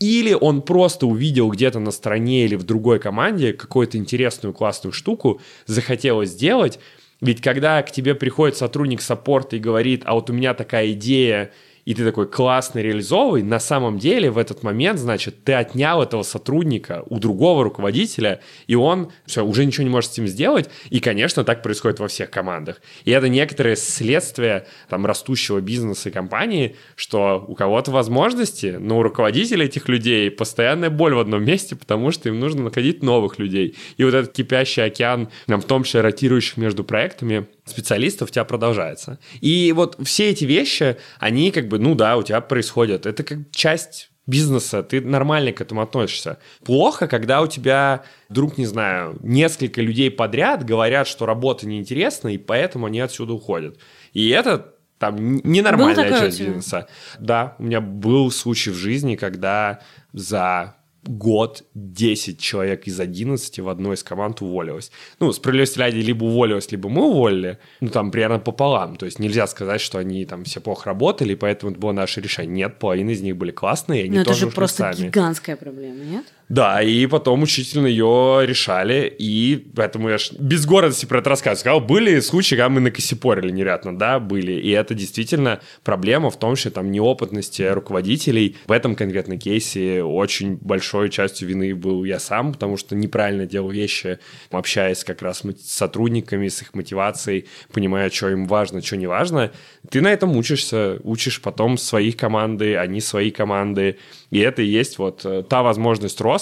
Или он просто увидел где-то на стороне или в другой команде какую-то интересную классную штуку, захотелось сделать. Ведь когда к тебе приходит сотрудник саппорта и говорит, а вот у меня такая идея, и ты такой классный, реализовывай, на самом деле в этот момент, значит, ты отнял этого сотрудника у другого руководителя, и он все, уже ничего не может с этим сделать, и, конечно, так происходит во всех командах. И это некоторые следствия там растущего бизнеса и компании, что у кого-то возможности, но у руководителей этих людей постоянная боль в одном месте, потому что им нужно находить новых людей. И вот этот кипящий океан, там, в том числе ротирующих между проектами, специалистов у тебя продолжается. И вот все эти вещи, они как бы, ну да, у тебя происходят. Это как часть бизнеса, ты нормально к этому относишься. Плохо, когда у тебя вдруг, не знаю, несколько людей подряд говорят, что работа неинтересна, и поэтому они отсюда уходят. И это там ненормальная часть бизнеса. Да, у меня был случай в жизни, когда за год 10 человек из 11 в одной из команд уволилось. Ну, справедливости ради, либо уволилось, либо мы уволили, ну, там, примерно пополам. То есть нельзя сказать, что они там все плохо работали, поэтому это было наше решение. Нет, половина из них были классные, и они Но тоже это же просто сами. гигантская проблема, нет? Да, и потом учительно ее решали, и поэтому я ж без гордости про это рассказываю. Сказал, были случаи, когда мы накосипорили невероятно, да, были, и это действительно проблема в том, что там неопытности руководителей. В этом конкретном кейсе очень большой частью вины был я сам, потому что неправильно делал вещи, общаясь как раз с сотрудниками, с их мотивацией, понимая, что им важно, что не важно. Ты на этом учишься, учишь потом своих команды, они свои команды, и это и есть вот э, та возможность роста,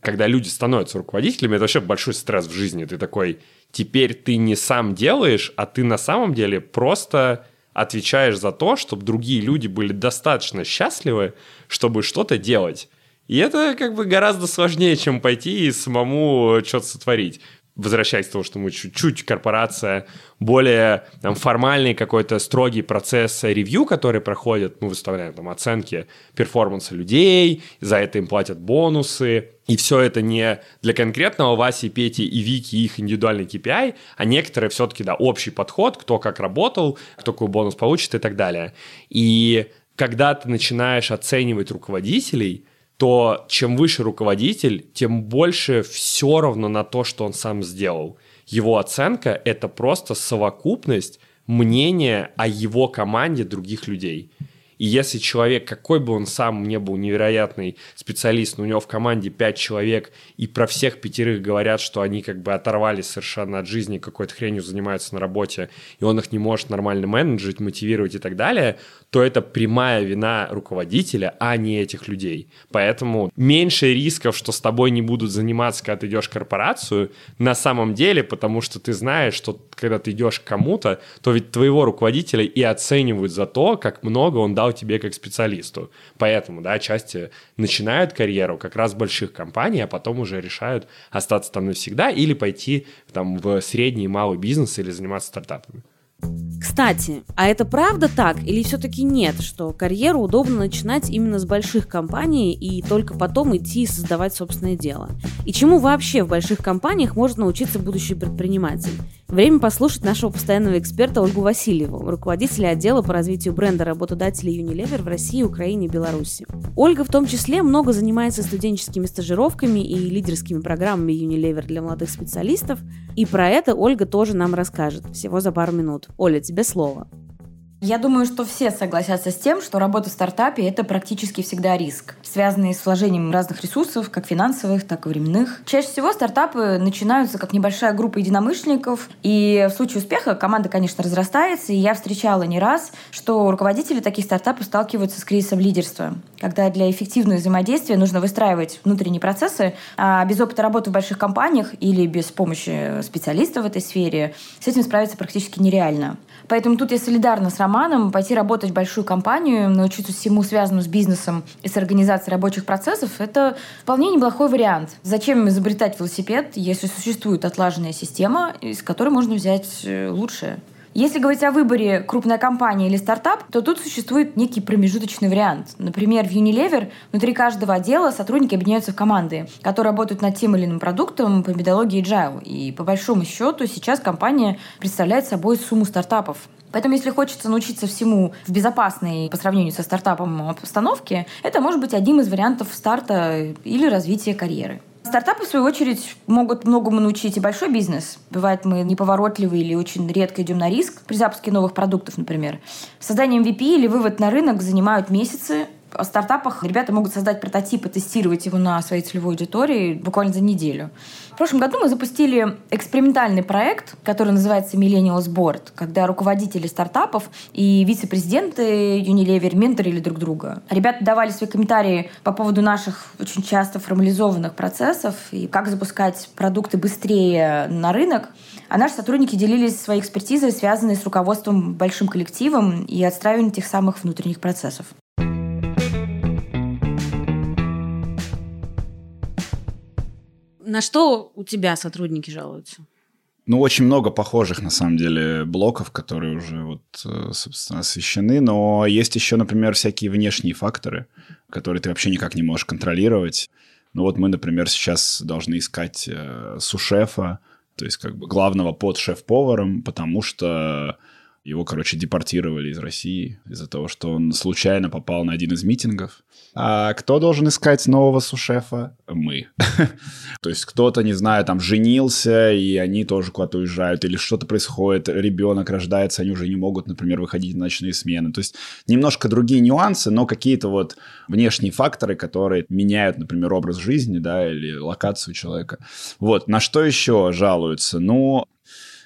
когда люди становятся руководителями, это вообще большой стресс в жизни. Ты такой, теперь ты не сам делаешь, а ты на самом деле просто отвечаешь за то, чтобы другие люди были достаточно счастливы, чтобы что-то делать. И это как бы гораздо сложнее, чем пойти и самому что-то сотворить возвращаясь к тому, что мы чуть-чуть корпорация, более там, формальный какой-то строгий процесс ревью, который проходит, мы выставляем там оценки перформанса людей, за это им платят бонусы, и все это не для конкретного Васи, Пети и Вики их индивидуальный KPI, а некоторые все-таки, да, общий подход, кто как работал, кто какой бонус получит и так далее. И когда ты начинаешь оценивать руководителей – то чем выше руководитель, тем больше все равно на то, что он сам сделал. Его оценка — это просто совокупность мнения о его команде других людей. И если человек, какой бы он сам не был невероятный специалист, но у него в команде пять человек, и про всех пятерых говорят, что они как бы оторвались совершенно от жизни, какой-то хренью занимаются на работе, и он их не может нормально менеджить, мотивировать и так далее, то это прямая вина руководителя, а не этих людей. Поэтому меньше рисков, что с тобой не будут заниматься, когда ты идешь в корпорацию, на самом деле, потому что ты знаешь, что когда ты идешь к кому-то, то ведь твоего руководителя и оценивают за то, как много он дал тебе как специалисту. Поэтому, да, части начинают карьеру как раз в больших компаний, а потом уже решают остаться там навсегда или пойти там в средний и малый бизнес или заниматься стартапами. Кстати, а это правда так или все-таки нет, что карьеру удобно начинать именно с больших компаний и только потом идти создавать собственное дело? И чему вообще в больших компаниях может научиться будущий предприниматель? Время послушать нашего постоянного эксперта Ольгу Васильеву, руководителя отдела по развитию бренда работодателей Unilever в России, Украине и Беларуси. Ольга в том числе много занимается студенческими стажировками и лидерскими программами Unilever для молодых специалистов, и про это Ольга тоже нам расскажет всего за пару минут. Оля, тебе слово. Я думаю, что все согласятся с тем, что работа в стартапе – это практически всегда риск, связанный с вложением разных ресурсов, как финансовых, так и временных. Чаще всего стартапы начинаются как небольшая группа единомышленников, и в случае успеха команда, конечно, разрастается, и я встречала не раз, что руководители таких стартапов сталкиваются с кризисом лидерства, когда для эффективного взаимодействия нужно выстраивать внутренние процессы, а без опыта работы в больших компаниях или без помощи специалистов в этой сфере с этим справиться практически нереально. Поэтому тут я солидарна с Романом. Пойти работать в большую компанию, научиться всему связанному с бизнесом и с организацией рабочих процессов – это вполне неплохой вариант. Зачем изобретать велосипед, если существует отлаженная система, из которой можно взять э, лучшее? Если говорить о выборе крупная компания или стартап, то тут существует некий промежуточный вариант. Например, в Unilever внутри каждого отдела сотрудники объединяются в команды, которые работают над тем или иным продуктом по методологии Agile. И по большому счету сейчас компания представляет собой сумму стартапов. Поэтому, если хочется научиться всему в безопасной по сравнению со стартапом обстановке, это может быть одним из вариантов старта или развития карьеры. Стартапы, в свою очередь, могут многому научить и большой бизнес. Бывает, мы неповоротливы или очень редко идем на риск при запуске новых продуктов, например. Создание MVP или вывод на рынок занимают месяцы, о стартапах ребята могут создать прототип и тестировать его на своей целевой аудитории буквально за неделю. В прошлом году мы запустили экспериментальный проект, который называется Millennials Board, когда руководители стартапов и вице-президенты Unilever менторили друг друга. Ребята давали свои комментарии по поводу наших очень часто формализованных процессов и как запускать продукты быстрее на рынок. А наши сотрудники делились своей экспертизой, связанной с руководством большим коллективом и отстраиванием тех самых внутренних процессов. На что у тебя сотрудники жалуются? Ну, очень много похожих, на самом деле, блоков, которые уже, вот, э, собственно, освещены, но есть еще, например, всякие внешние факторы, которые ты вообще никак не можешь контролировать. Ну, вот мы, например, сейчас должны искать э, сушефа, то есть как бы главного под шеф-поваром, потому что его, короче, депортировали из России из-за того, что он случайно попал на один из митингов. А кто должен искать нового сушефа? Мы. То есть кто-то, не знаю, там женился, и они тоже куда-то уезжают, или что-то происходит, ребенок рождается, они уже не могут, например, выходить на ночные смены. То есть немножко другие нюансы, но какие-то вот внешние факторы, которые меняют, например, образ жизни, да, или локацию человека. Вот, на что еще жалуются? Ну,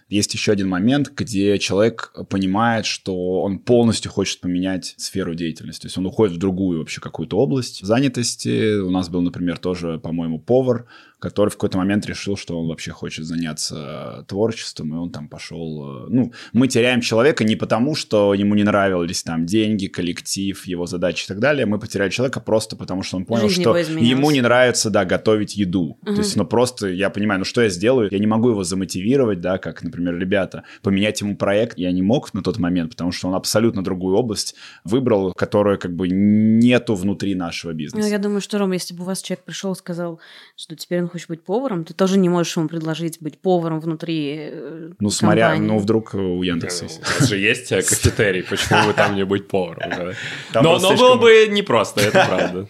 есть еще один момент, где человек понимает, что он полностью хочет поменять сферу деятельности. То есть он уходит в другую вообще какую-то область занятости. У нас был, например, тоже, по-моему, повар, который в какой-то момент решил, что он вообще хочет заняться творчеством, и он там пошел... Э, ну, мы теряем человека не потому, что ему не нравились там деньги, коллектив, его задачи и так далее. Мы потеряли человека просто потому, что он понял, Жизнь что ему не нравится, да, готовить еду. Угу. То есть, ну, просто я понимаю, ну, что я сделаю? Я не могу его замотивировать, да, как, например, ребята. Поменять ему проект я не мог на тот момент, потому что он абсолютно другую область выбрал, которая как бы нету внутри нашего бизнеса. Ну, я думаю, что, Ром, если бы у вас человек пришел и сказал, что теперь он хочет быть поваром, ты тоже не можешь ему предложить быть поваром внутри э, Ну, смотря, ну, вдруг у Яндекса есть. У вас же есть э, кафетерий, почему бы там не быть поваром? Но было бы непросто, это правда.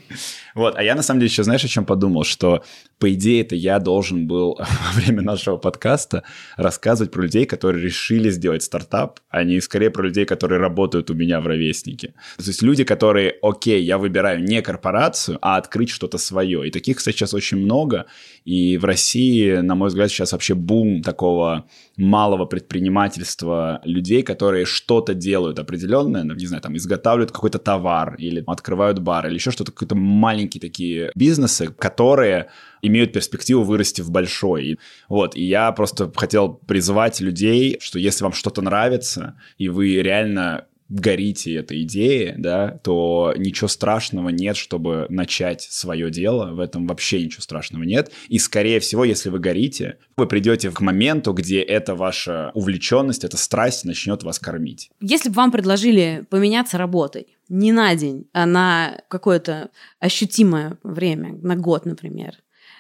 Вот, а я на самом деле еще, знаешь, о чем подумал, что по идее это я должен был во время нашего подкаста рассказывать про людей, которые решили сделать стартап, а не скорее про людей, которые работают у меня в ровеснике. То есть люди, которые, окей, я выбираю не корпорацию, а открыть что-то свое. И таких, кстати, сейчас очень много. И в России, на мой взгляд, сейчас вообще бум такого малого предпринимательства людей, которые что-то делают определенное, ну, не знаю, там изготавливают какой-то товар или открывают бар или еще что-то, маленький маленькие такие бизнесы, которые имеют перспективу вырасти в большой. Вот, и я просто хотел призвать людей, что если вам что-то нравится, и вы реально горите этой идеей, да, то ничего страшного нет, чтобы начать свое дело. В этом вообще ничего страшного нет. И, скорее всего, если вы горите, вы придете к моменту, где эта ваша увлеченность, эта страсть начнет вас кормить. Если бы вам предложили поменяться работой, не на день, а на какое-то ощутимое время, на год, например.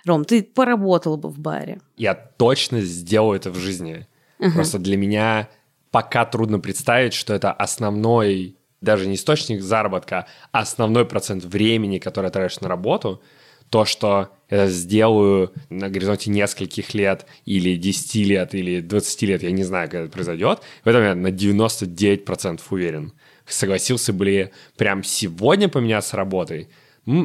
Ром, ты поработал бы в баре. Я точно сделаю это в жизни. Uh-huh. Просто для меня пока трудно представить, что это основной, даже не источник заработка, а основной процент времени, который тратишь на работу, то, что это сделаю на горизонте нескольких лет, или 10 лет, или 20 лет, я не знаю, когда это произойдет, в этом я на 99% уверен. Согласился бы ли прям сегодня поменяться работой?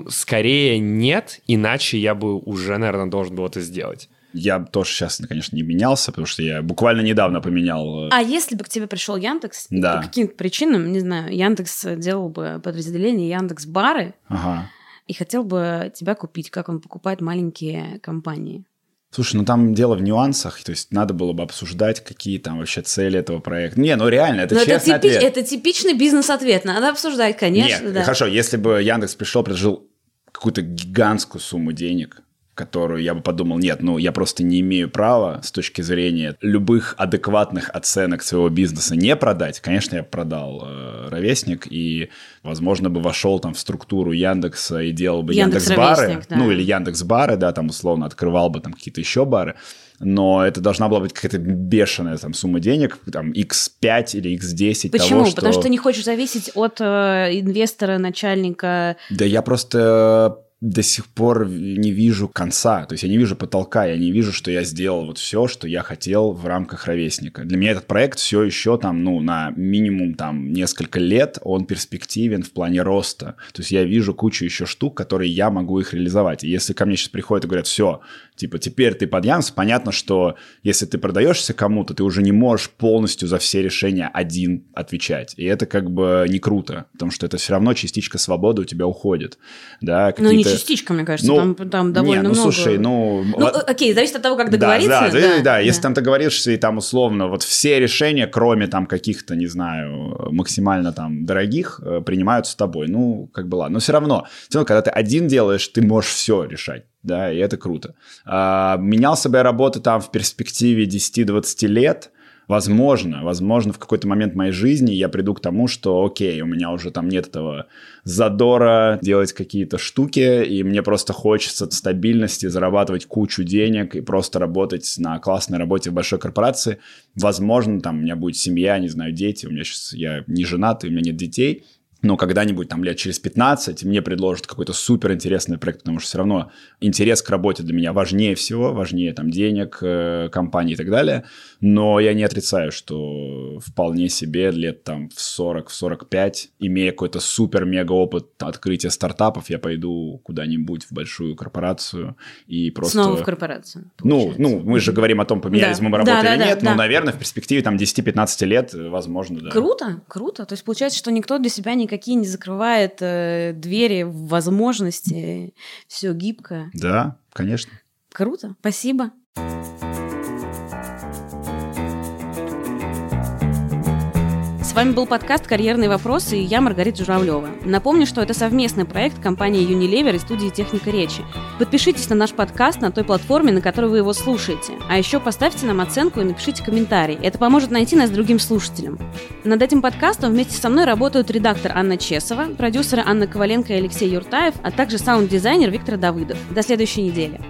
Скорее нет, иначе я бы уже, наверное, должен был это сделать. Я тоже сейчас, конечно, не менялся, потому что я буквально недавно поменял. Э, а если бы к тебе пришел Яндекс, да. по каким-то причинам, не знаю, Яндекс делал бы подразделение Яндекс Бары ага. и хотел бы тебя купить, как он покупает маленькие компании? Слушай, ну там дело в нюансах, то есть надо было бы обсуждать, какие там вообще цели этого проекта. Не, ну реально, это Но честный это типич, ответ. Это типичный бизнес-ответ, надо обсуждать, конечно. Нет, да. хорошо, если бы Яндекс пришел, предложил какую-то гигантскую сумму денег, которую я бы подумал, нет, ну я просто не имею права с точки зрения любых адекватных оценок своего бизнеса не продать. Конечно, я продал э, ровесник и, возможно, бы вошел там в структуру Яндекса и делал бы Яндекс, бары, да. ну или Яндекс бары, да, там условно открывал бы там какие-то еще бары но это должна была быть какая-то бешеная там сумма денег, там x5 или x10 Почему? Того, что... Потому что ты не хочешь зависеть от э, инвестора, начальника. Да я просто до сих пор не вижу конца, то есть я не вижу потолка, я не вижу, что я сделал вот все, что я хотел в рамках ровесника. Для меня этот проект все еще там, ну, на минимум там несколько лет, он перспективен в плане роста. То есть я вижу кучу еще штук, которые я могу их реализовать. И если ко мне сейчас приходят и говорят, все, типа, теперь ты под Янс, понятно, что если ты продаешься кому-то, ты уже не можешь полностью за все решения один отвечать. И это как бы не круто, потому что это все равно частичка свободы у тебя уходит. Да, ну, не частичка, мне кажется, ну, там, там довольно не, ну, много. слушай, ну... Ну, окей, зависит от того, как договориться. Да, да, да, да, да. если там договоришься, и там условно вот все решения, кроме там каких-то, не знаю, максимально там дорогих, э, принимаются с тобой. Ну, как бы ладно. Но все равно, все равно, когда ты один делаешь, ты можешь все решать да, и это круто. А, менялся бы я работы там в перспективе 10-20 лет, возможно, возможно, в какой-то момент моей жизни я приду к тому, что, окей, у меня уже там нет этого задора делать какие-то штуки, и мне просто хочется стабильности, зарабатывать кучу денег и просто работать на классной работе в большой корпорации. Возможно, там у меня будет семья, не знаю, дети, у меня сейчас, я не женат, у меня нет детей, но когда-нибудь там лет через 15 мне предложат какой-то супер интересный проект, потому что все равно интерес к работе для меня важнее всего, важнее там денег, э, компании и так далее. Но я не отрицаю, что вполне себе лет там в 40, в 45, имея какой-то супер-мега опыт открытия стартапов, я пойду куда-нибудь в большую корпорацию и просто... Снова в корпорацию. Ну, ну, мы же говорим о том, поменялись да. мы работу да, или да, нет. Да, ну, да. наверное, в перспективе там 10-15 лет, возможно, да. Круто, круто. То есть получается, что никто для себя не никакие не закрывает э, двери, возможности, все гибко. Да, конечно. Круто, спасибо. С вами был подкаст «Карьерные вопросы» и я, Маргарита Журавлева. Напомню, что это совместный проект компании Unilever и студии «Техника речи». Подпишитесь на наш подкаст на той платформе, на которой вы его слушаете. А еще поставьте нам оценку и напишите комментарий. Это поможет найти нас другим слушателям. Над этим подкастом вместе со мной работают редактор Анна Чесова, продюсеры Анна Коваленко и Алексей Юртаев, а также саунд-дизайнер Виктор Давыдов. До следующей недели.